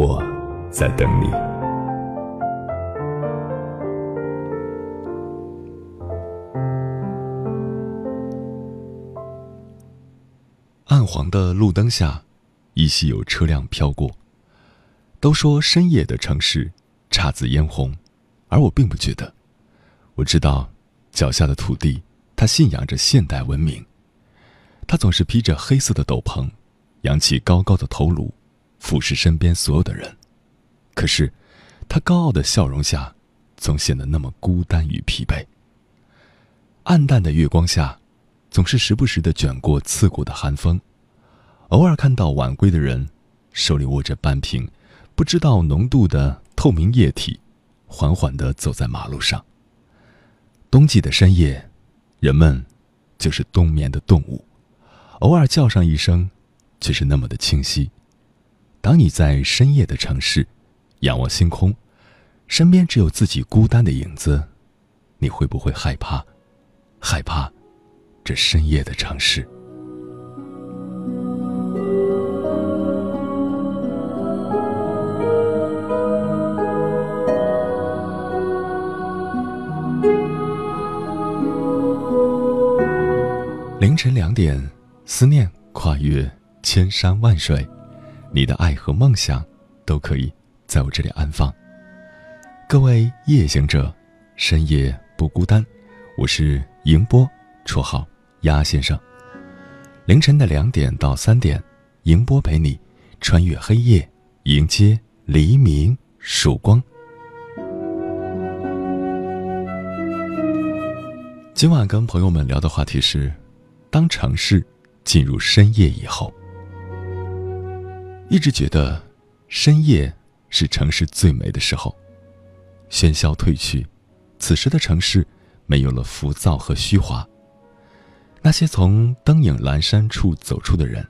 我在等你。暗黄的路灯下，依稀有车辆飘过。都说深夜的城市姹紫嫣红，而我并不觉得。我知道，脚下的土地，它信仰着现代文明。它总是披着黑色的斗篷，扬起高高的头颅，俯视身边所有的人。可是，他高傲的笑容下，总显得那么孤单与疲惫。暗淡的月光下，总是时不时的卷过刺骨的寒风。偶尔看到晚归的人，手里握着半瓶。不知道浓度的透明液体，缓缓的走在马路上。冬季的深夜，人们就是冬眠的动物，偶尔叫上一声，却是那么的清晰。当你在深夜的城市，仰望星空，身边只有自己孤单的影子，你会不会害怕？害怕这深夜的城市？凌晨两点，思念跨越千山万水，你的爱和梦想都可以在我这里安放。各位夜行者，深夜不孤单，我是迎波，绰号鸭先生。凌晨的两点到三点，迎波陪你穿越黑夜，迎接黎明曙光。今晚跟朋友们聊的话题是。当城市进入深夜以后，一直觉得深夜是城市最美的时候。喧嚣褪去，此时的城市没有了浮躁和虚华。那些从灯影阑珊处走出的人，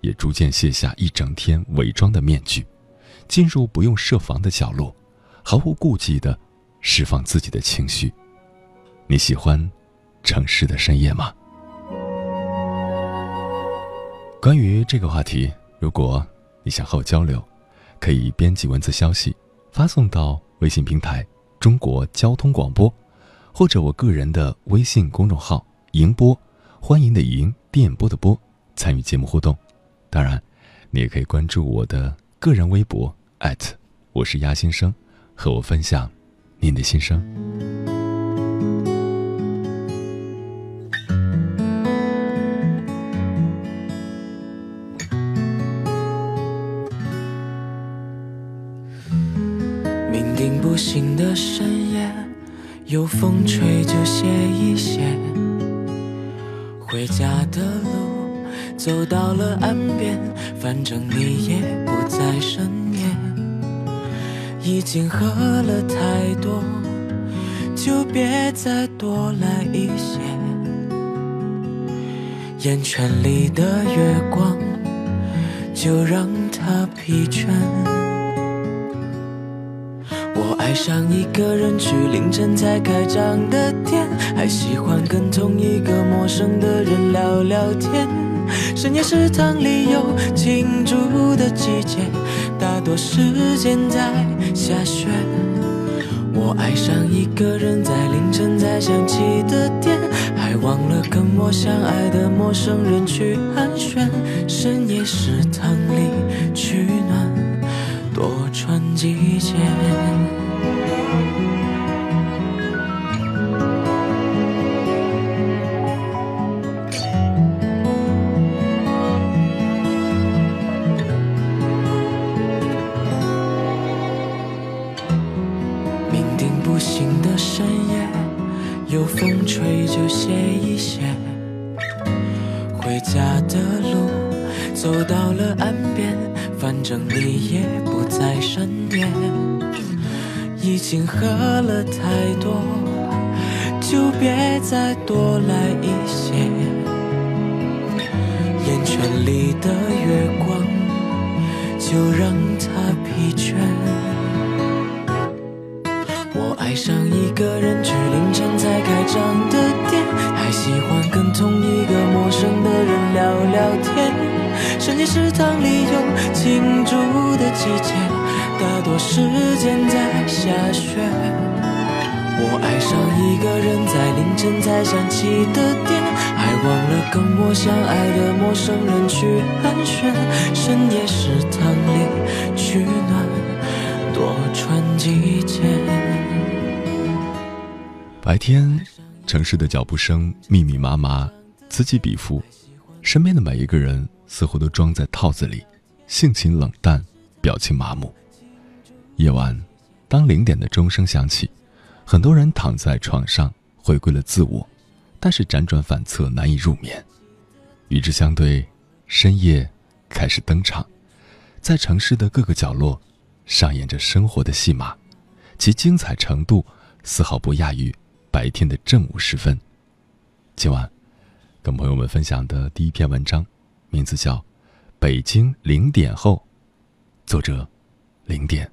也逐渐卸下一整天伪装的面具，进入不用设防的角落，毫无顾忌的释放自己的情绪。你喜欢城市的深夜吗？关于这个话题，如果想和我交流，可以编辑文字消息发送到微信平台“中国交通广播”，或者我个人的微信公众号“迎播”，欢迎的迎，电波的波，参与节目互动。当然，你也可以关注我的个人微博我是鸭先生，和我分享您的心声。醒的深夜，有风吹就歇一歇。回家的路走到了岸边，反正你也不在身边。已经喝了太多，就别再多来一些。眼圈里的月光，就让它疲倦。我爱上一个人去凌晨才开张的店，还喜欢跟同一个陌生的人聊聊天。深夜食堂里有庆祝的季节，大多时间在下雪。我爱上一个人在凌晨才想起的店，还忘了跟我相爱的陌生人去寒暄。深夜食堂里。取暖穿几件。再多来一些。眼圈里的月光，就让它疲倦。我爱上一个人，去凌晨才开张的店，还喜欢跟同一个陌生的人聊聊天。深夜食堂里有庆祝的季节，大多时间在下雪。我爱上一个人，在凌晨才想起的点，还忘了跟我相爱的陌生人去寒暄。深夜食堂里取暖，多穿几件。白天，城市的脚步声密密麻麻，此起彼伏，身边的每一个人似乎都装在套子里，性情冷淡，表情麻木。夜晚，当零点的钟声响起，很多人躺在床上回归了自我，但是辗转反侧，难以入眠。与之相对，深夜开始登场，在城市的各个角落，上演着生活的戏码，其精彩程度丝毫不亚于。白天的正午时分，今晚跟朋友们分享的第一篇文章，名字叫《北京零点后》，作者零点。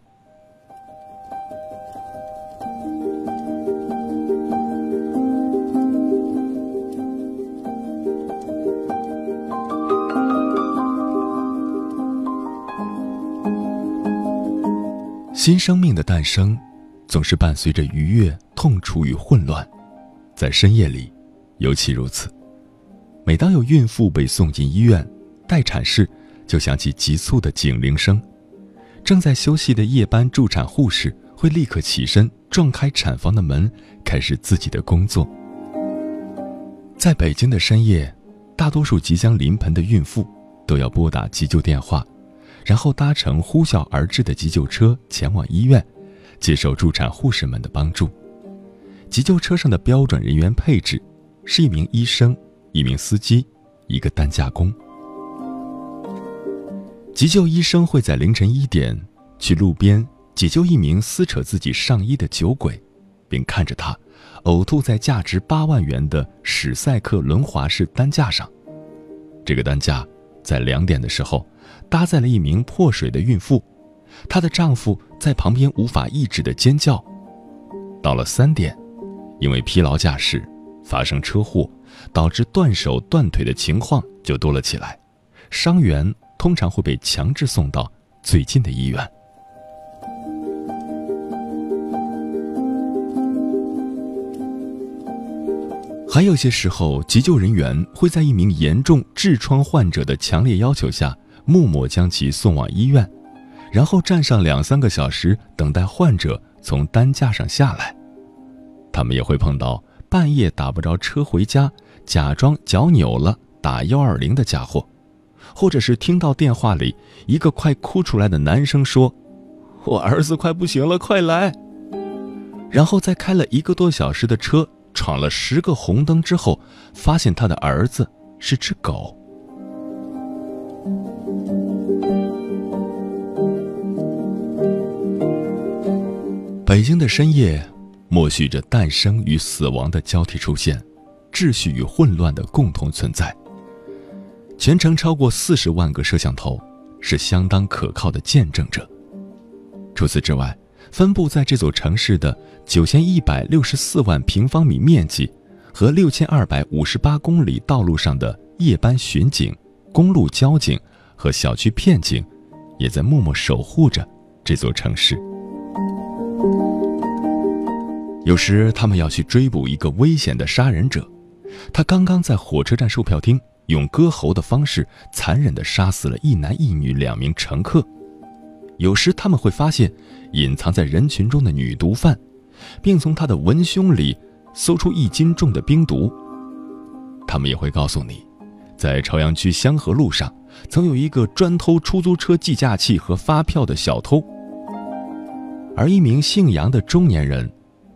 新生命的诞生。总是伴随着愉悦、痛楚与混乱，在深夜里，尤其如此。每当有孕妇被送进医院，待产室就响起急促的警铃声，正在休息的夜班助产护士会立刻起身，撞开产房的门，开始自己的工作。在北京的深夜，大多数即将临盆的孕妇都要拨打急救电话，然后搭乘呼啸而至的急救车前往医院。接受助产护士们的帮助。急救车上的标准人员配置是一名医生、一名司机、一个担架工。急救医生会在凌晨一点去路边解救一名撕扯自己上衣的酒鬼，并看着他呕吐在价值八万元的史赛克轮滑式担架上。这个担架在两点的时候搭载了一名破水的孕妇。她的丈夫在旁边无法抑制的尖叫。到了三点，因为疲劳驾驶发生车祸，导致断手断腿的情况就多了起来。伤员通常会被强制送到最近的医院。还有些时候，急救人员会在一名严重痔疮患者的强烈要求下，默默将其送往医院。然后站上两三个小时，等待患者从担架上下来。他们也会碰到半夜打不着车回家，假装脚扭了打幺二零的家伙，或者是听到电话里一个快哭出来的男生说：“我儿子快不行了，快来。”然后在开了一个多小时的车，闯了十个红灯之后，发现他的儿子是只狗。北京的深夜，默许着诞生与死亡的交替出现，秩序与混乱的共同存在。全程超过四十万个摄像头，是相当可靠的见证者。除此之外，分布在这座城市的九千一百六十四万平方米面积和六千二百五十八公里道路上的夜班巡警、公路交警和小区片警，也在默默守护着这座城市。有时他们要去追捕一个危险的杀人者，他刚刚在火车站售票厅用割喉的方式残忍地杀死了一男一女两名乘客。有时他们会发现隐藏在人群中的女毒贩，并从他的文胸里搜出一斤重的冰毒。他们也会告诉你，在朝阳区香河路上曾有一个专偷出租车计价器和发票的小偷。而一名姓杨的中年人，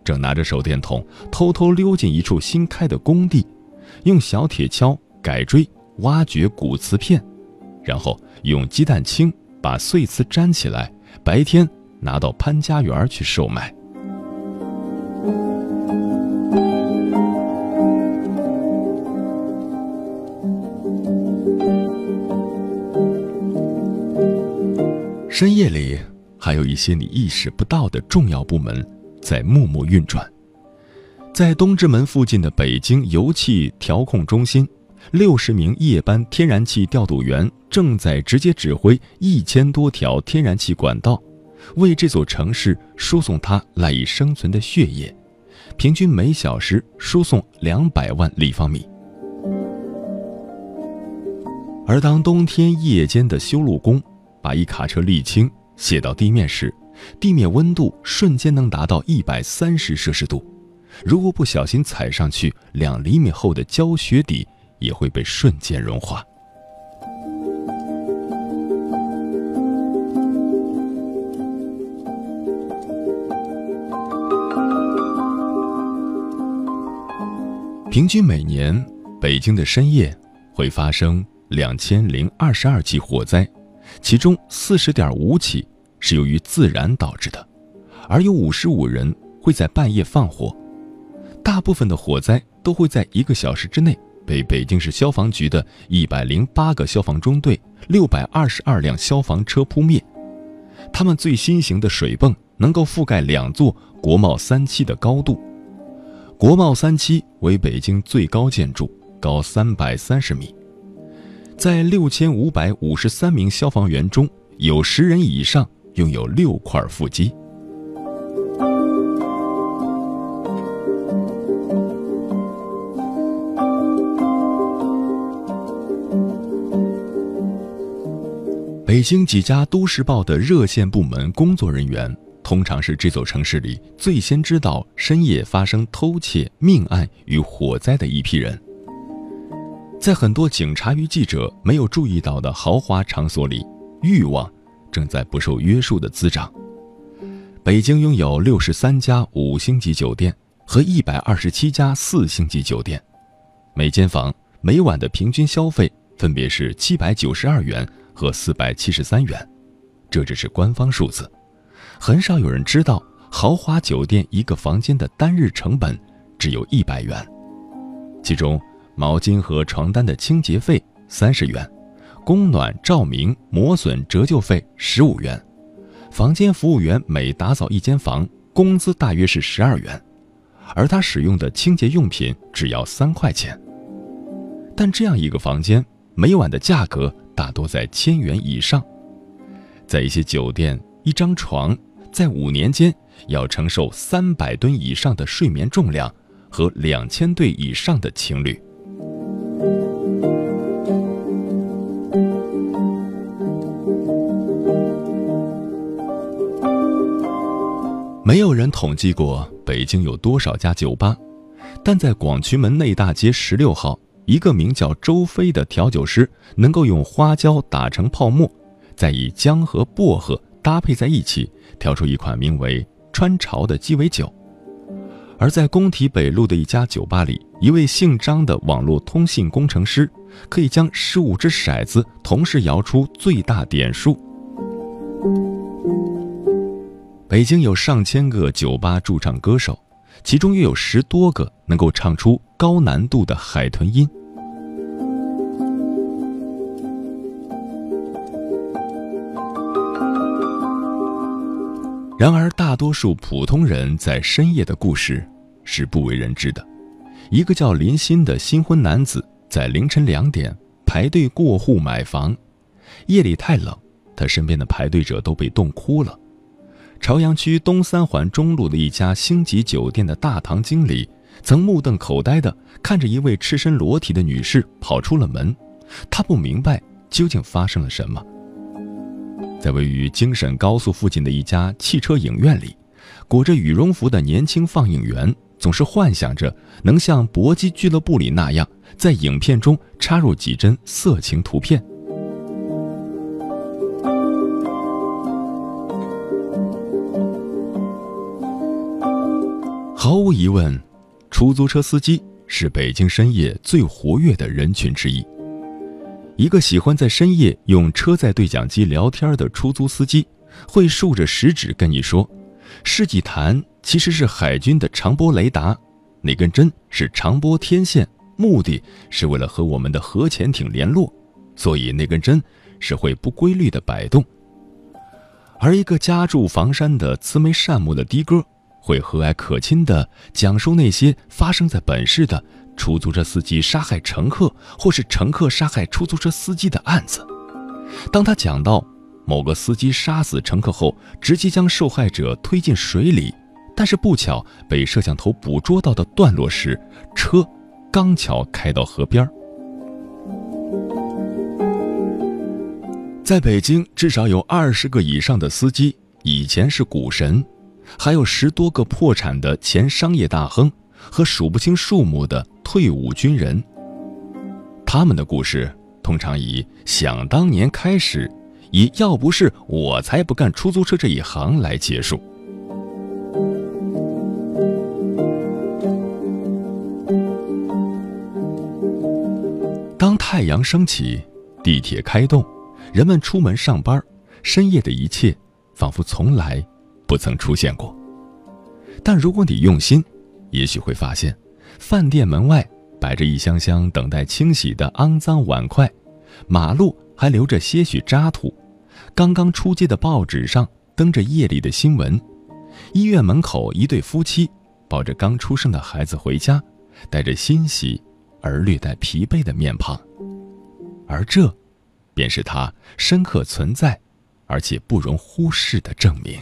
正拿着手电筒偷偷溜进一处新开的工地，用小铁锹改锥、挖掘古瓷片，然后用鸡蛋清把碎瓷粘起来，白天拿到潘家园去售卖。深夜里，还有一些你意识不到的重要部门在默默运转。在东直门附近的北京油气调控中心，六十名夜班天然气调度员正在直接指挥一千多条天然气管道，为这座城市输送它赖以生存的血液，平均每小时输送两百万立方米。而当冬天夜间的修路工把一卡车沥青写到地面时，地面温度瞬间能达到一百三十摄氏度。如果不小心踩上去，两厘米厚的胶雪底也会被瞬间融化。平均每年，北京的深夜会发生两千零二十二起火灾，其中四十点五起是由于自燃导致的，而有五十五人会在半夜放火。大部分的火灾都会在一个小时之内被北京市消防局的一百零八个消防中队、六百二十二辆消防车扑灭。他们最新型的水泵能够覆盖两座国贸三期的高度。国贸三期为北京最高建筑，高三百三十米。在六千五百五十三名消防员中，有十人以上拥有六块腹肌。北京几家都市报的热线部门工作人员，通常是这座城市里最先知道深夜发生偷窃、命案与火灾的一批人。在很多警察与记者没有注意到的豪华场所里，欲望正在不受约束的滋长。北京拥有六十三家五星级酒店和一百二十七家四星级酒店，每间房每晚的平均消费分别是七百九十二元。和四百七十三元，这只是官方数字，很少有人知道豪华酒店一个房间的单日成本只有一百元，其中毛巾和床单的清洁费三十元，供暖、照明、磨损折旧费十五元，房间服务员每打扫一间房，工资大约是十二元，而他使用的清洁用品只要三块钱，但这样一个房间每晚的价格。大多在千元以上，在一些酒店，一张床在五年间要承受三百吨以上的睡眠重量和两千对以上的情侣。没有人统计过北京有多少家酒吧，但在广渠门内大街十六号。一个名叫周飞的调酒师，能够用花椒打成泡沫，再以姜和薄荷搭配在一起，调出一款名为“川潮”的鸡尾酒。而在工体北路的一家酒吧里，一位姓张的网络通信工程师，可以将十五只骰子同时摇出最大点数。北京有上千个酒吧驻唱歌手，其中约有十多个能够唱出高难度的海豚音。然而，大多数普通人在深夜的故事是不为人知的。一个叫林鑫的新婚男子在凌晨两点排队过户买房，夜里太冷，他身边的排队者都被冻哭了。朝阳区东三环中路的一家星级酒店的大堂经理曾目瞪口呆地看着一位赤身裸体的女士跑出了门，他不明白究竟发生了什么。在位于京沈高速附近的一家汽车影院里，裹着羽绒服的年轻放映员总是幻想着能像搏击俱乐部里那样，在影片中插入几帧色情图片。毫无疑问，出租车司机是北京深夜最活跃的人群之一。一个喜欢在深夜用车载对讲机聊天的出租司机，会竖着食指跟你说：“世纪坛其实是海军的长波雷达，那根针是长波天线，目的是为了和我们的核潜艇联络，所以那根针是会不规律的摆动。”而一个家住房山的慈眉善目的的哥，会和蔼可亲地讲述那些发生在本市的。出租车司机杀害乘客，或是乘客杀害出租车司机的案子。当他讲到某个司机杀死乘客后，直接将受害者推进水里，但是不巧被摄像头捕捉到的段落时，车刚巧开到河边在北京，至少有二十个以上的司机以前是股神，还有十多个破产的前商业大亨。和数不清数目的退伍军人，他们的故事通常以“想当年”开始，以“要不是我才不干出租车这一行”来结束。当太阳升起，地铁开动，人们出门上班，深夜的一切仿佛从来不曾出现过。但如果你用心，也许会发现，饭店门外摆着一箱箱等待清洗的肮脏碗筷，马路还留着些许渣土，刚刚出街的报纸上登着夜里的新闻，医院门口一对夫妻抱着刚出生的孩子回家，带着欣喜而略带疲惫的面庞，而这，便是他深刻存在，而且不容忽视的证明。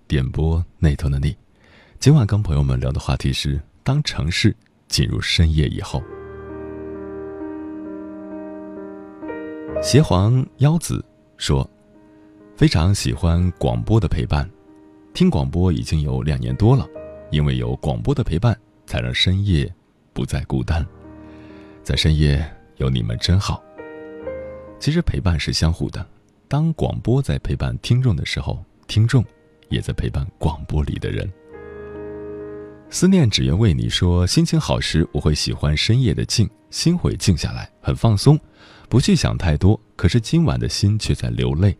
点播那头的你，今晚跟朋友们聊的话题是：当城市进入深夜以后。邪皇妖子说，非常喜欢广播的陪伴，听广播已经有两年多了，因为有广播的陪伴，才让深夜不再孤单。在深夜有你们真好。其实陪伴是相互的，当广播在陪伴听众的时候，听众。也在陪伴广播里的人。思念只愿为你说，心情好时我会喜欢深夜的静，心会静下来，很放松，不去想太多。可是今晚的心却在流泪，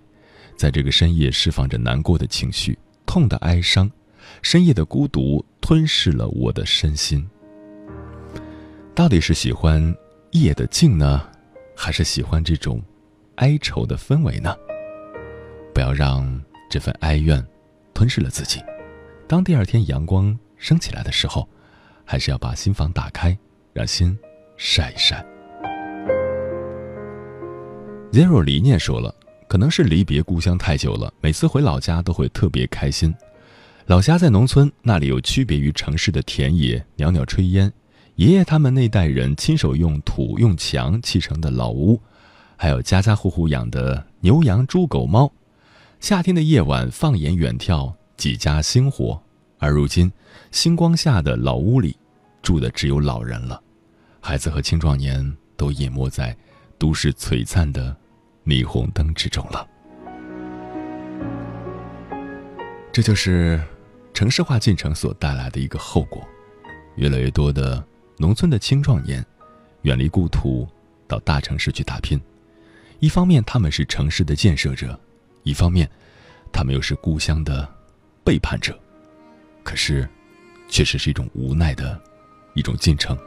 在这个深夜释放着难过的情绪，痛的哀伤，深夜的孤独吞噬了我的身心。到底是喜欢夜的静呢，还是喜欢这种哀愁的氛围呢？不要让这份哀怨。吞噬了自己。当第二天阳光升起来的时候，还是要把心房打开，让心晒一晒。Zero 理念说了，可能是离别故乡太久了，每次回老家都会特别开心。老家在农村，那里有区别于城市的田野，袅袅炊烟，爷爷他们那代人亲手用土用墙砌成的老屋，还有家家户户养的牛羊猪狗猫。夏天的夜晚，放眼远眺，几家星火。而如今，星光下的老屋里，住的只有老人了，孩子和青壮年都淹没在都市璀璨的霓虹灯之中了。这就是城市化进程所带来的一个后果：越来越多的农村的青壮年，远离故土，到大城市去打拼。一方面，他们是城市的建设者。一方面，他们又是故乡的背叛者，可是，确实是一种无奈的一种进程。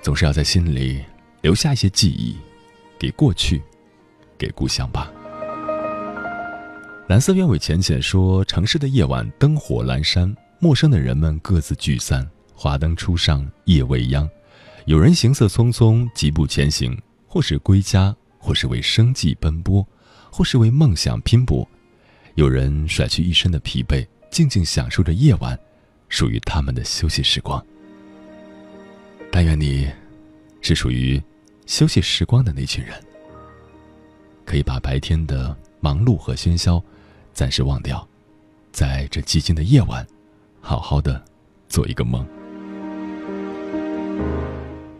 总是要在心里留下一些记忆，给过去，给故乡吧。蓝色鸢尾浅浅说：“城市的夜晚灯火阑珊，陌生的人们各自聚散，华灯初上，夜未央。有人行色匆匆，疾步前行，或是归家，或是为生计奔波。”或是为梦想拼搏，有人甩去一身的疲惫，静静享受着夜晚属于他们的休息时光。但愿你是属于休息时光的那群人。可以把白天的忙碌和喧嚣暂时忘掉，在这寂静的夜晚，好好的做一个梦。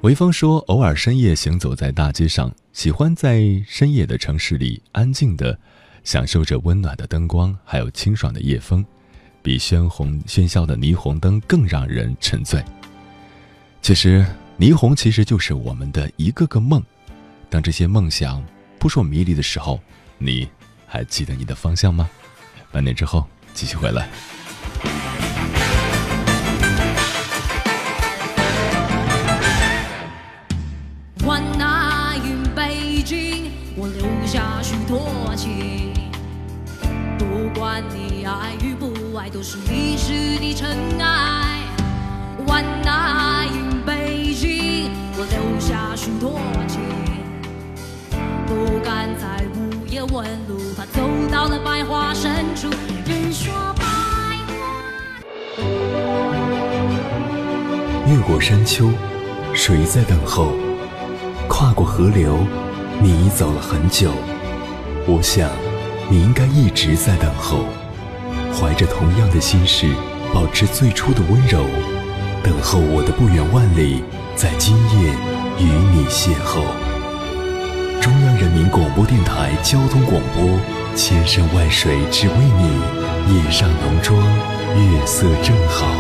微风说，偶尔深夜行走在大街上，喜欢在深夜的城市里安静的享受着温暖的灯光，还有清爽的夜风，比喧红喧嚣的霓虹灯更让人沉醉。其实，霓虹其实就是我们的一个个梦，当这些梦想。扑朔迷离的时候，你还记得你的方向吗？半年之后继续回来。情。不管你爱与不爱，都是历史的尘埃。万那云北京，我留下许多情。不敢在午夜问路，怕走到了百花深处，人说百花。越过山丘，谁在等候？跨过河流，你已走了很久。我想，你应该一直在等候，怀着同样的心事，保持最初的温柔，等候我的不远万里，在今夜与你邂逅。中央人民广播电台交通广播，千山万水只为你，夜上浓妆，月色正好。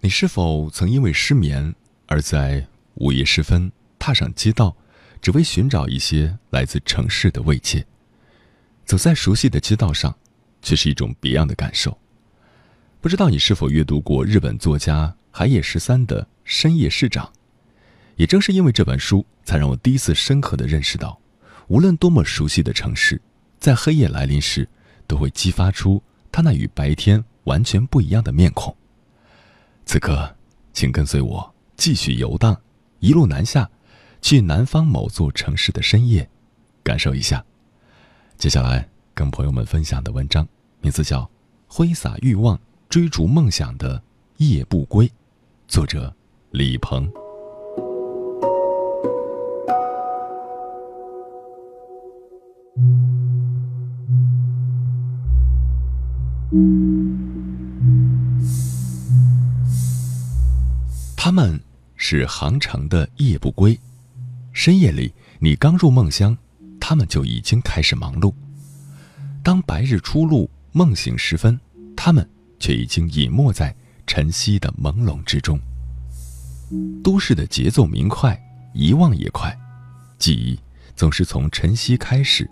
你是否曾因为失眠而在午夜时分踏上街道，只为寻找一些来自城市的慰藉？走在熟悉的街道上，却是一种别样的感受。不知道你是否阅读过日本作家海野十三的《深夜市长》？也正是因为这本书，才让我第一次深刻的认识到，无论多么熟悉的城市，在黑夜来临时，都会激发出它那与白天完全不一样的面孔。此刻，请跟随我继续游荡，一路南下，去南方某座城市的深夜，感受一下。接下来跟朋友们分享的文章，名字叫《挥洒欲望，追逐梦想的夜不归》，作者李鹏。他们是杭城的夜不归，深夜里你刚入梦乡，他们就已经开始忙碌。当白日初露，梦醒时分，他们却已经隐没在晨曦的朦胧之中。都市的节奏明快，遗忘也快，记忆总是从晨曦开始。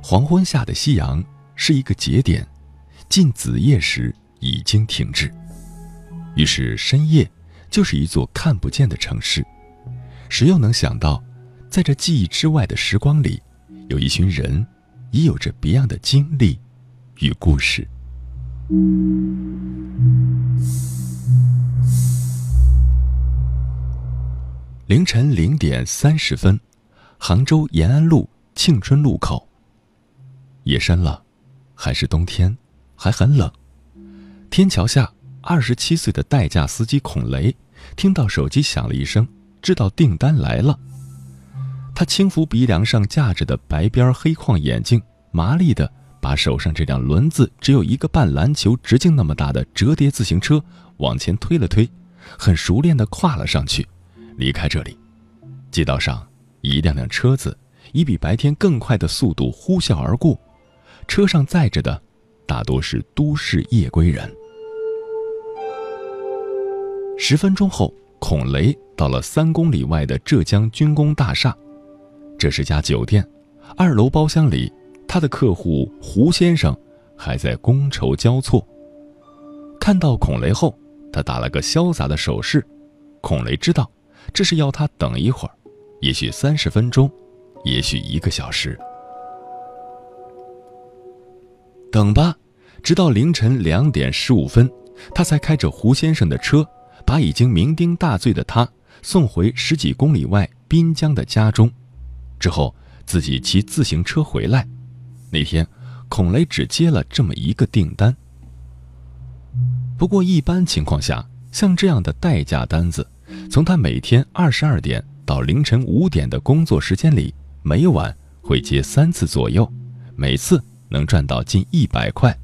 黄昏下的夕阳是一个节点。近子夜时已经停滞，于是深夜就是一座看不见的城市。谁又能想到，在这记忆之外的时光里，有一群人，已有着别样的经历与故事。凌晨零点三十分，杭州延安路庆春路口。夜深了，还是冬天。还很冷，天桥下，二十七岁的代驾司机孔雷听到手机响了一声，知道订单来了。他轻抚鼻梁上架着的白边黑框眼镜，麻利地把手上这辆轮子只有一个半篮球直径那么大的折叠自行车往前推了推，很熟练地跨了上去，离开这里。街道上，一辆辆车子以比白天更快的速度呼啸而过，车上载着的。大多是都市夜归人。十分钟后，孔雷到了三公里外的浙江军工大厦，这是家酒店。二楼包厢里，他的客户胡先生还在觥筹交错。看到孔雷后，他打了个潇洒的手势。孔雷知道，这是要他等一会儿，也许三十分钟，也许一个小时。等吧，直到凌晨两点十五分，他才开着胡先生的车，把已经酩酊大醉的他送回十几公里外滨江的家中，之后自己骑自行车回来。那天，孔雷只接了这么一个订单。不过，一般情况下，像这样的代驾单子，从他每天二十二点到凌晨五点的工作时间里，每晚会接三次左右，每次能赚到近一百块。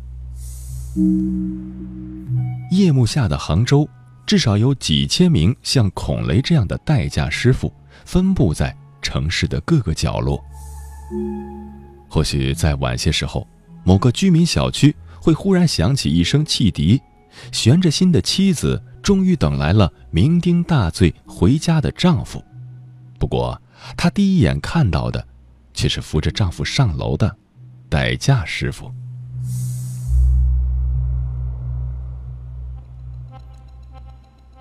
夜幕下的杭州，至少有几千名像孔雷这样的代驾师傅，分布在城市的各个角落。或许在晚些时候，某个居民小区会忽然响起一声汽笛，悬着心的妻子终于等来了酩酊大醉回家的丈夫。不过，她第一眼看到的，却是扶着丈夫上楼的代驾师傅。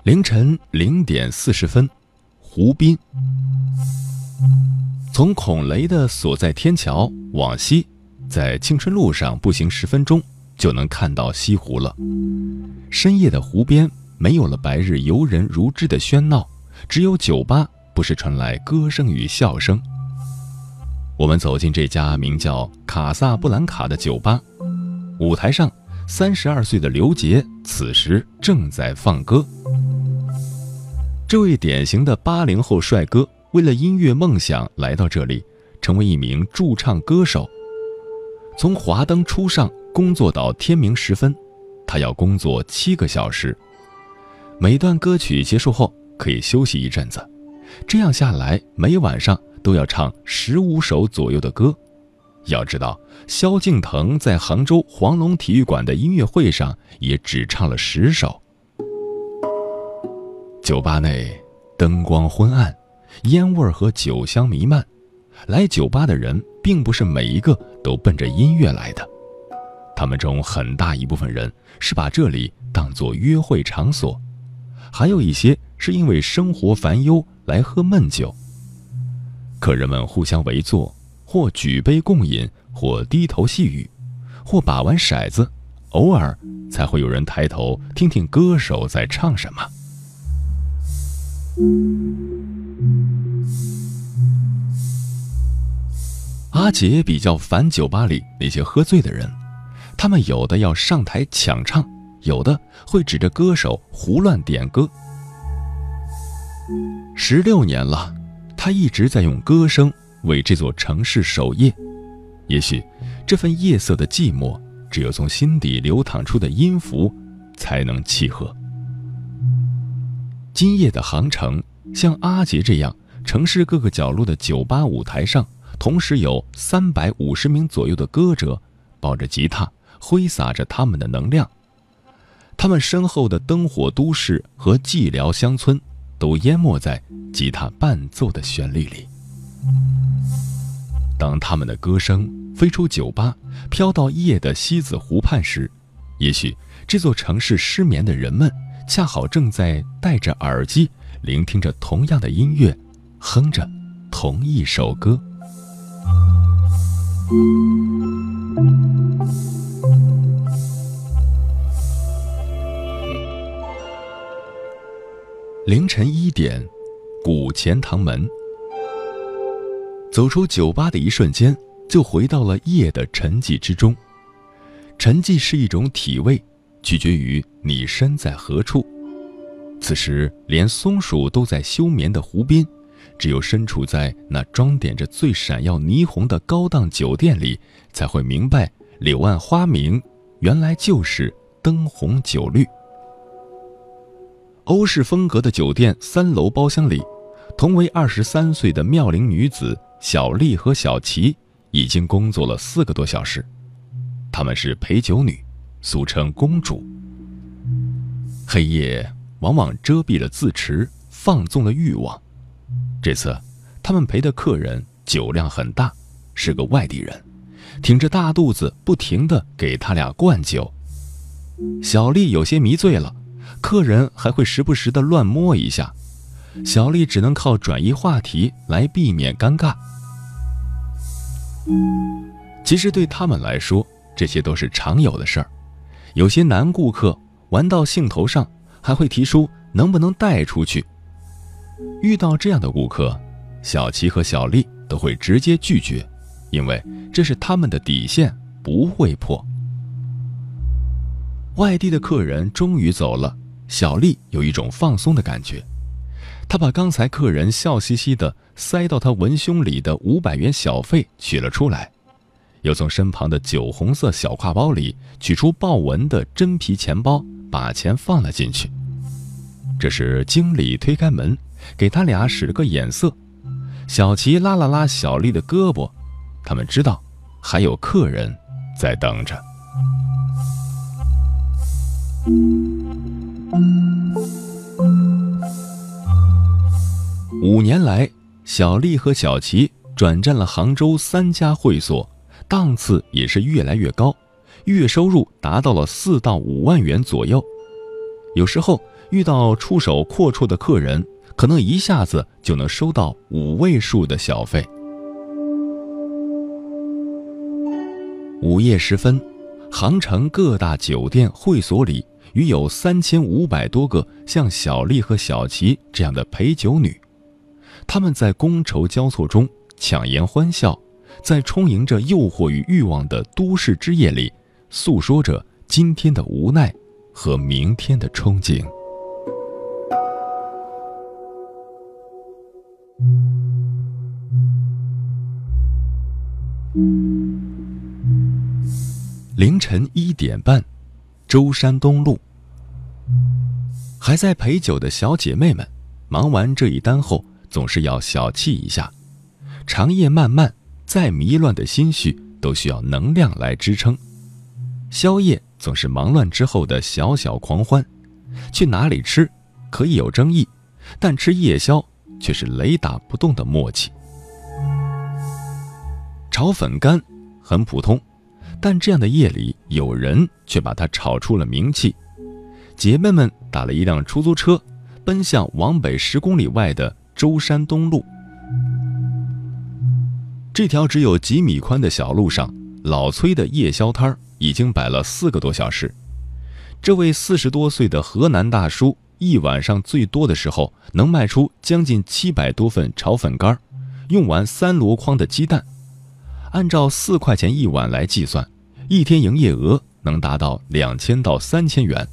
凌晨零点四十分，湖滨。从孔雷的所在天桥往西，在青春路上步行十分钟就能看到西湖了。深夜的湖边没有了白日游人如织的喧闹，只有酒吧不时传来歌声与笑声。我们走进这家名叫卡萨布兰卡的酒吧，舞台上，三十二岁的刘杰此时正在放歌。这位典型的八零后帅哥。为了音乐梦想来到这里，成为一名驻唱歌手。从华灯初上工作到天明时分，他要工作七个小时。每段歌曲结束后可以休息一阵子，这样下来每晚上都要唱十五首左右的歌。要知道，萧敬腾在杭州黄龙体育馆的音乐会上也只唱了十首。酒吧内灯光昏暗。烟味和酒香弥漫，来酒吧的人并不是每一个都奔着音乐来的，他们中很大一部分人是把这里当作约会场所，还有一些是因为生活烦忧来喝闷酒。客人们互相围坐，或举杯共饮，或低头细语，或把玩骰子，偶尔才会有人抬头听听歌手在唱什么。阿杰比较烦酒吧里那些喝醉的人，他们有的要上台抢唱，有的会指着歌手胡乱点歌。十六年了，他一直在用歌声为这座城市守夜。也许，这份夜色的寂寞，只有从心底流淌出的音符，才能契合。今夜的杭城，像阿杰这样，城市各个角落的酒吧舞台上。同时有三百五十名左右的歌者，抱着吉他，挥洒着他们的能量。他们身后的灯火都市和寂寥乡村，都淹没在吉他伴奏的旋律里。当他们的歌声飞出酒吧，飘到夜的西子湖畔时，也许这座城市失眠的人们，恰好正在戴着耳机，聆听着同样的音乐，哼着同一首歌。凌晨一点，古钱塘门。走出酒吧的一瞬间，就回到了夜的沉寂之中。沉寂是一种体味，取决于你身在何处。此时，连松鼠都在休眠的湖边。只有身处在那装点着最闪耀霓虹的高档酒店里，才会明白柳暗花明原来就是灯红酒绿。欧式风格的酒店三楼包厢里，同为二十三岁的妙龄女子小丽和小齐已经工作了四个多小时。她们是陪酒女，俗称公主。黑夜往往遮蔽了自持，放纵了欲望。这次，他们陪的客人酒量很大，是个外地人，挺着大肚子，不停地给他俩灌酒。小丽有些迷醉了，客人还会时不时地乱摸一下，小丽只能靠转移话题来避免尴尬。其实对他们来说，这些都是常有的事儿。有些男顾客玩到兴头上，还会提出能不能带出去。遇到这样的顾客，小齐和小丽都会直接拒绝，因为这是他们的底线，不会破。外地的客人终于走了，小丽有一种放松的感觉。她把刚才客人笑嘻嘻的塞到她文胸里的五百元小费取了出来，又从身旁的酒红色小挎包里取出豹纹的真皮钱包，把钱放了进去。这时经理推开门，给他俩使了个眼色。小齐拉了拉小丽的胳膊，他们知道还有客人在等着。五年来，小丽和小齐转战了杭州三家会所，档次也是越来越高，月收入达到了四到五万元左右。有时候遇到出手阔绰的客人，可能一下子就能收到五位数的小费。午夜时分，杭城各大酒店会所里，约有三千五百多个像小丽和小齐这样的陪酒女。他们在觥筹交错中强颜欢笑，在充盈着诱惑与欲望的都市之夜里，诉说着今天的无奈和明天的憧憬。凌晨一点半，舟山东路，还在陪酒的小姐妹们，忙完这一单后。总是要小憩一下，长夜漫漫，再迷乱的心绪都需要能量来支撑。宵夜总是忙乱之后的小小狂欢，去哪里吃可以有争议，但吃夜宵却是雷打不动的默契。炒粉干很普通，但这样的夜里有人却把它炒出了名气。姐妹们打了一辆出租车，奔向往北十公里外的。舟山东路，这条只有几米宽的小路上，老崔的夜宵摊儿已经摆了四个多小时。这位四十多岁的河南大叔，一晚上最多的时候能卖出将近七百多份炒粉干儿，用完三箩筐的鸡蛋。按照四块钱一碗来计算，一天营业额能达到两千到三千元。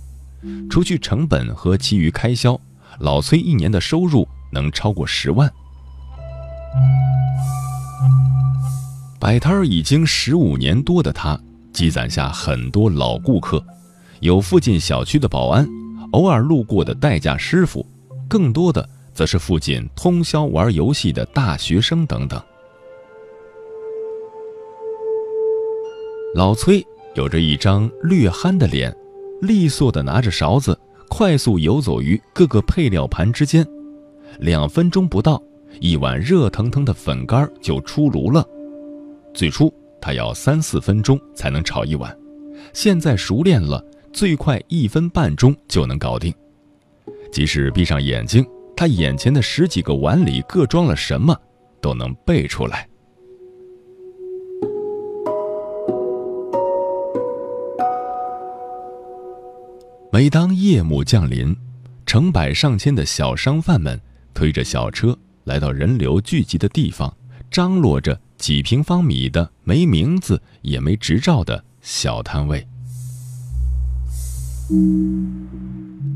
除去成本和其余开销，老崔一年的收入。能超过十万。摆摊儿已经十五年多的他，积攒下很多老顾客，有附近小区的保安，偶尔路过的代驾师傅，更多的则是附近通宵玩游戏的大学生等等。老崔有着一张略憨的脸，利索的拿着勺子，快速游走于各个配料盘之间。两分钟不到，一碗热腾腾的粉干就出炉了。最初他要三四分钟才能炒一碗，现在熟练了，最快一分半钟就能搞定。即使闭上眼睛，他眼前的十几个碗里各装了什么，都能背出来。每当夜幕降临，成百上千的小商贩们。推着小车来到人流聚集的地方，张罗着几平方米的没名字也没执照的小摊位。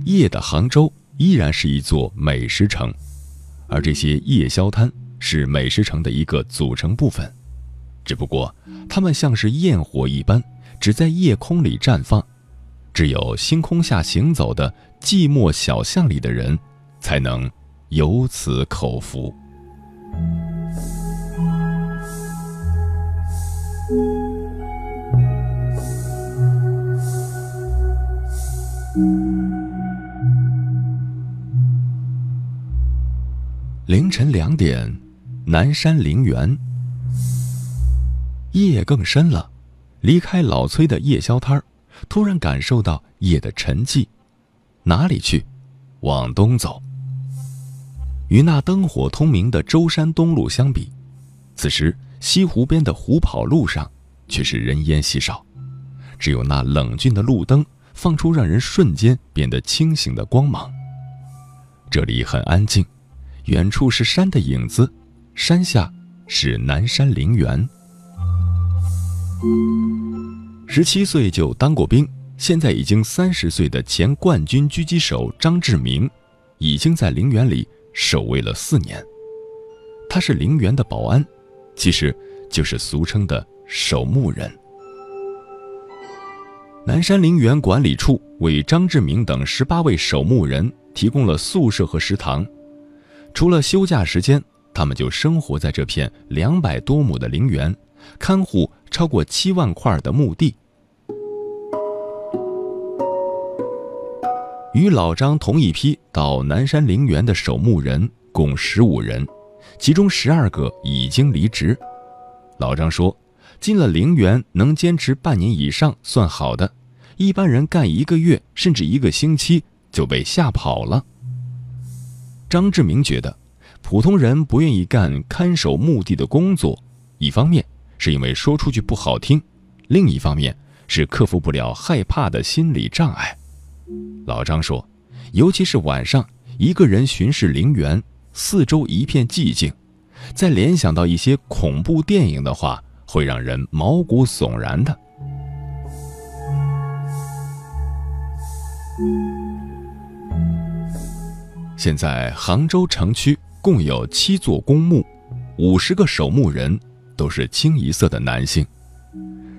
夜的杭州依然是一座美食城，而这些夜宵摊是美食城的一个组成部分。只不过，它们像是焰火一般，只在夜空里绽放。只有星空下行走的寂寞小巷里的人，才能。由此口福。凌晨两点，南山陵园。夜更深了，离开老崔的夜宵摊儿，突然感受到夜的沉寂。哪里去？往东走。与那灯火通明的舟山东路相比，此时西湖边的湖跑路上却是人烟稀少，只有那冷峻的路灯放出让人瞬间变得清醒的光芒。这里很安静，远处是山的影子，山下是南山陵园。十七岁就当过兵，现在已经三十岁的前冠军狙击手张志明，已经在陵园里守卫了四年。他是陵园的保安，其实就是俗称的守墓人。南山陵园管理处为张志明等十八位守墓人提供了宿舍和食堂，除了休假时间，他们就生活在这片两百多亩的陵园，看护超过七万块的墓地。与老张同一批到南山陵园的守墓人共十五人，其中十二个已经离职。老张说。进了陵园能坚持半年以上算好的，一般人干一个月甚至一个星期就被吓跑了。张志明觉得，普通人不愿意干看守墓地的工作，一方面是因为说出去不好听，另一方面是克服不了害怕的心理障碍。老张说，尤其是晚上一个人巡视陵园，四周一片寂静，再联想到一些恐怖电影的话。会让人毛骨悚然的。现在杭州城区共有七座公墓，五十个守墓人都是清一色的男性。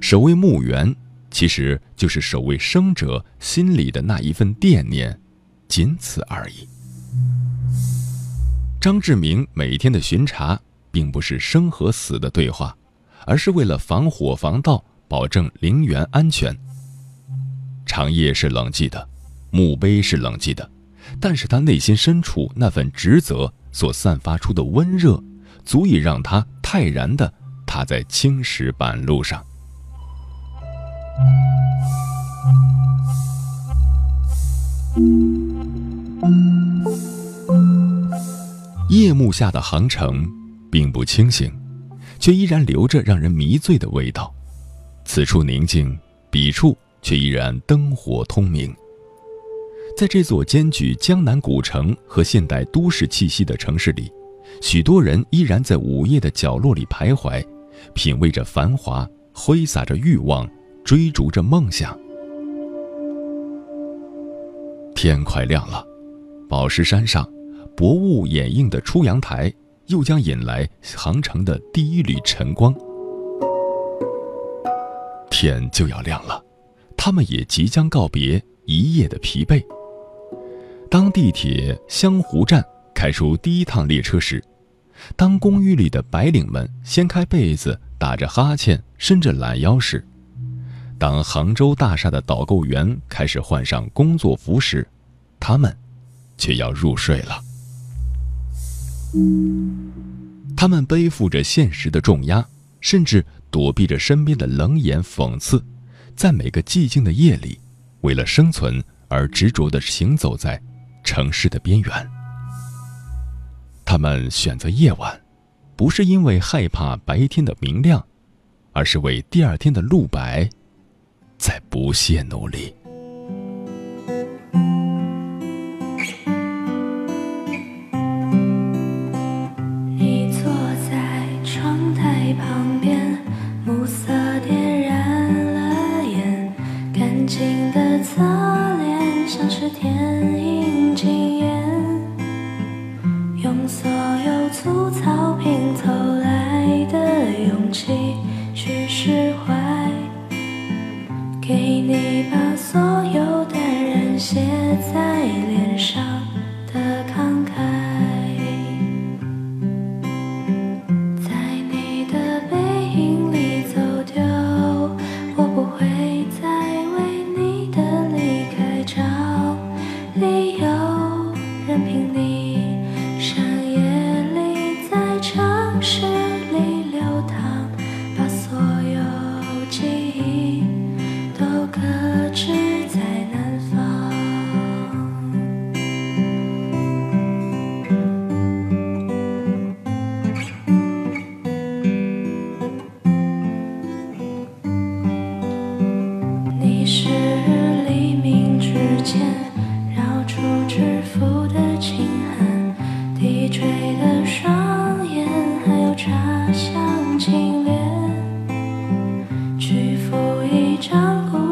守卫墓园，其实就是守卫生者心里的那一份惦念，仅此而已。张志明每天的巡查，并不是生和死的对话。而是为了防火防盗，保证陵园安全。长夜是冷寂的，墓碑是冷寂的，但是他内心深处那份职责所散发出的温热，足以让他泰然地踏在青石板路上。下的杭城，并不清醒。却依然留着让人迷醉的味道，此处宁静，彼处却依然灯火通明。在这座兼具江南古城和现代都市气息的城市里，许多人依然在午夜的角落里徘徊，品味着繁华，挥洒着欲望，追逐着梦想。天快亮了，宝石山上，薄雾掩映的出阳台。又将引来杭城的第一缕晨光，天就要亮了，他们也即将告别一夜的疲惫。当地铁湘湖站开出第一趟列车时，当公寓里的白领们掀开被子，打着哈欠，伸着懒腰时，当杭州大厦的导购员开始换上工作服时，他们却要入睡了。他们背负着现实的重压，甚至躲避着身边的冷眼讽刺，在每个寂静的夜里，为了生存而执着地行走在城市的边缘。他们选择夜晚，不是因为害怕白天的明亮，而是为第二天的露白，在不懈努力。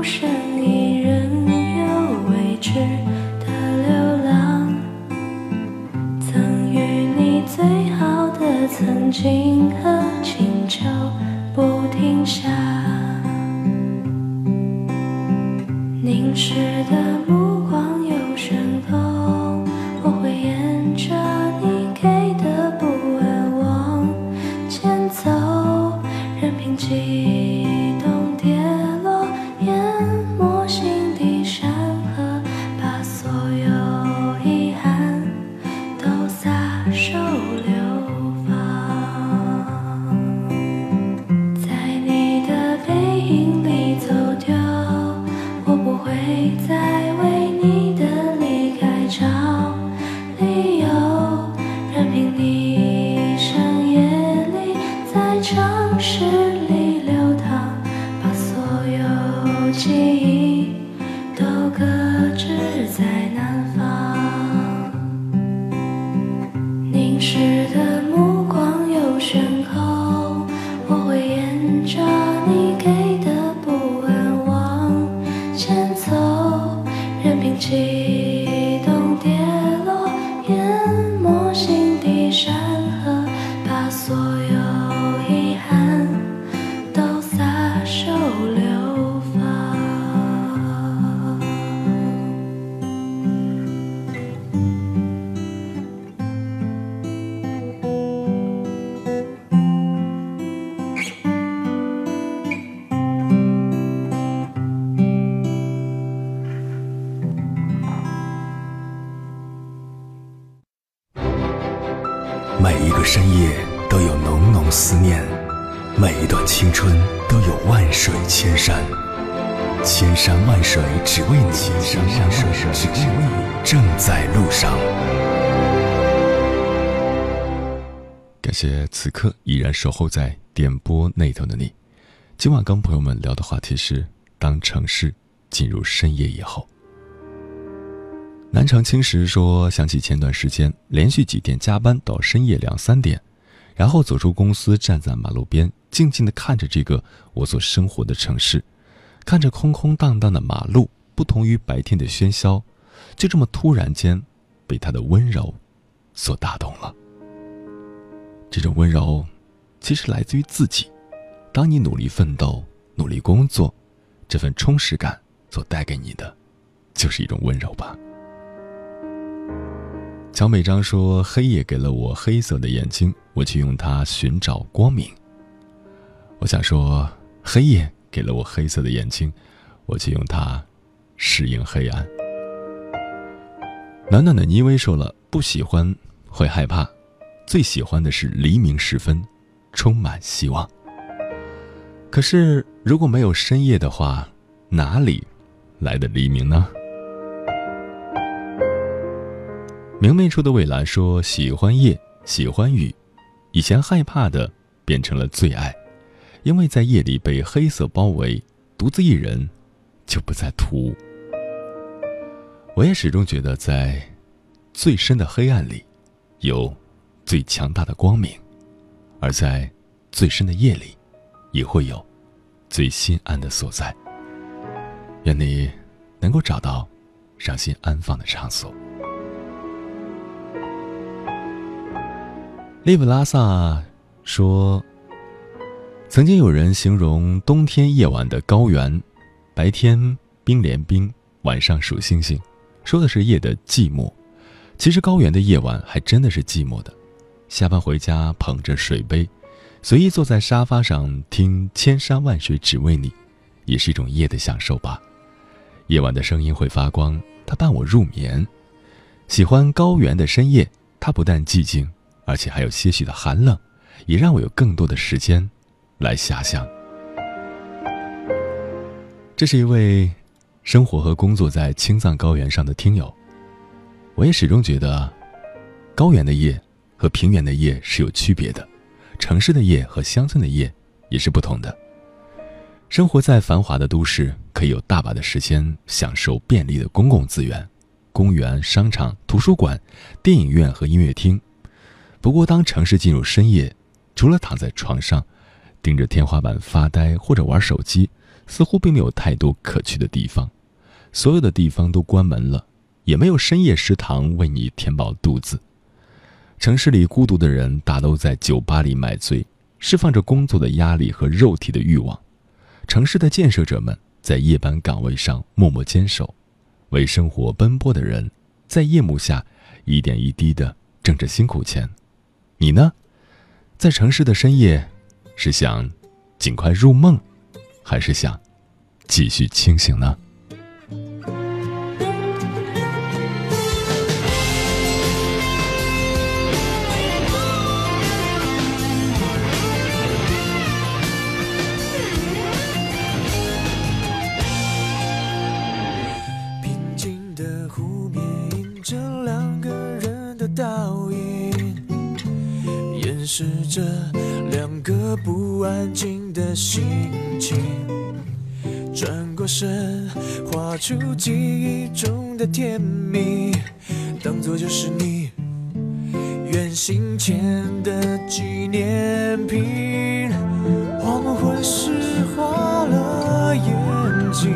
孤身一人又未知的流浪曾与你最好的曾经千山，千山万水只为你，千山万水只为你，正在路上。感谢此刻依然守候在点播那头的你。今晚跟朋友们聊的话题是：当城市进入深夜以后。南城青石说，想起前段时间连续几天加班到深夜两三点，然后走出公司，站在马路边，静静地看着这个我所生活的城市，看着空空荡荡的马路，不同于白天的喧嚣，就这么突然间被他的温柔所打动了。这种温柔，其实来自于自己。当你努力奋斗、努力工作，这份充实感所带给你的，就是一种温柔吧。乔美章说：“黑夜给了我黑色的眼睛，我去用它寻找光明。”我想说，黑夜给了我黑色的眼睛，我去用它适应黑暗。暖暖的妮薇说了：“不喜欢会害怕，最喜欢的是黎明时分，充满希望。”可是如果没有深夜的话，哪里来的黎明呢？明媚处的蔚蓝说：“喜欢夜，喜欢雨，以前害怕的变成了最爱，因为在夜里被黑色包围，独自一人就不再突兀。”我也始终觉得，在最深的黑暗里，有最强大的光明，而在最深的夜里，也会有最心安的所在。愿你能够找到让心安放的场所。利布拉萨说：“曾经有人形容冬天夜晚的高原，白天冰连冰，晚上数星星，说的是夜的寂寞。其实高原的夜晚还真的是寂寞的。下班回家，捧着水杯，随意坐在沙发上听《千山万水只为你》，也是一种夜的享受吧。夜晚的声音会发光，它伴我入眠。喜欢高原的深夜，它不但寂静。”而且还有些许的寒冷，也让我有更多的时间来遐想。这是一位生活和工作在青藏高原上的听友，我也始终觉得，高原的夜和平原的夜是有区别的，城市的夜和乡村的夜也是不同的。生活在繁华的都市，可以有大把的时间享受便利的公共资源，公园、商场、图书馆、电影院和音乐厅。不过，当城市进入深夜，除了躺在床上，盯着天花板发呆或者玩手机，似乎并没有太多可去的地方。所有的地方都关门了，也没有深夜食堂为你填饱肚子。城市里孤独的人大都在酒吧里买醉，释放着工作的压力和肉体的欲望。城市的建设者们在夜班岗位上默默坚守，为生活奔波的人在夜幕下一点一滴的挣着辛苦钱。你呢？在城市的深夜，是想尽快入梦还是想继续清醒呢？平静的湖面映着两个人的倒影掩饰着个不安静的心情，转过身，画出记忆中的甜蜜，当作就是你远行前的纪念品。黄昏时花了眼睛，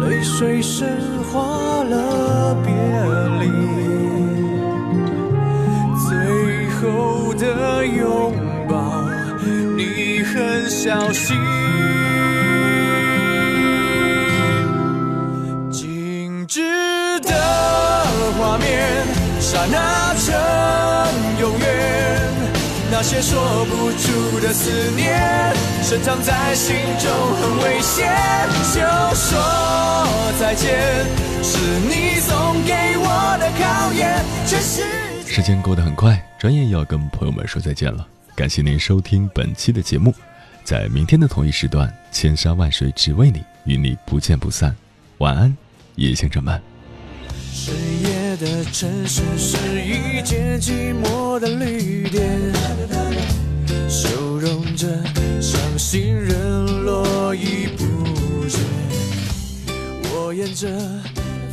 泪水深化了别离。拥抱，你很小心。静止的画面，刹那成永远。那些说不出的思念，深藏在心中很危险。就说再见，是你送给我的考验。全是。时间过得很快，转眼要跟朋友们说再见了。感谢您收听本期的节目，在明天的同一时段，千山万水只为你，与你不见不散。晚安，夜行者们。深夜的城市是一间寂寞的旅店，收容着伤心人络绎不绝。我沿着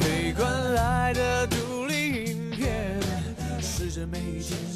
飞惯来的。每一天，让感情。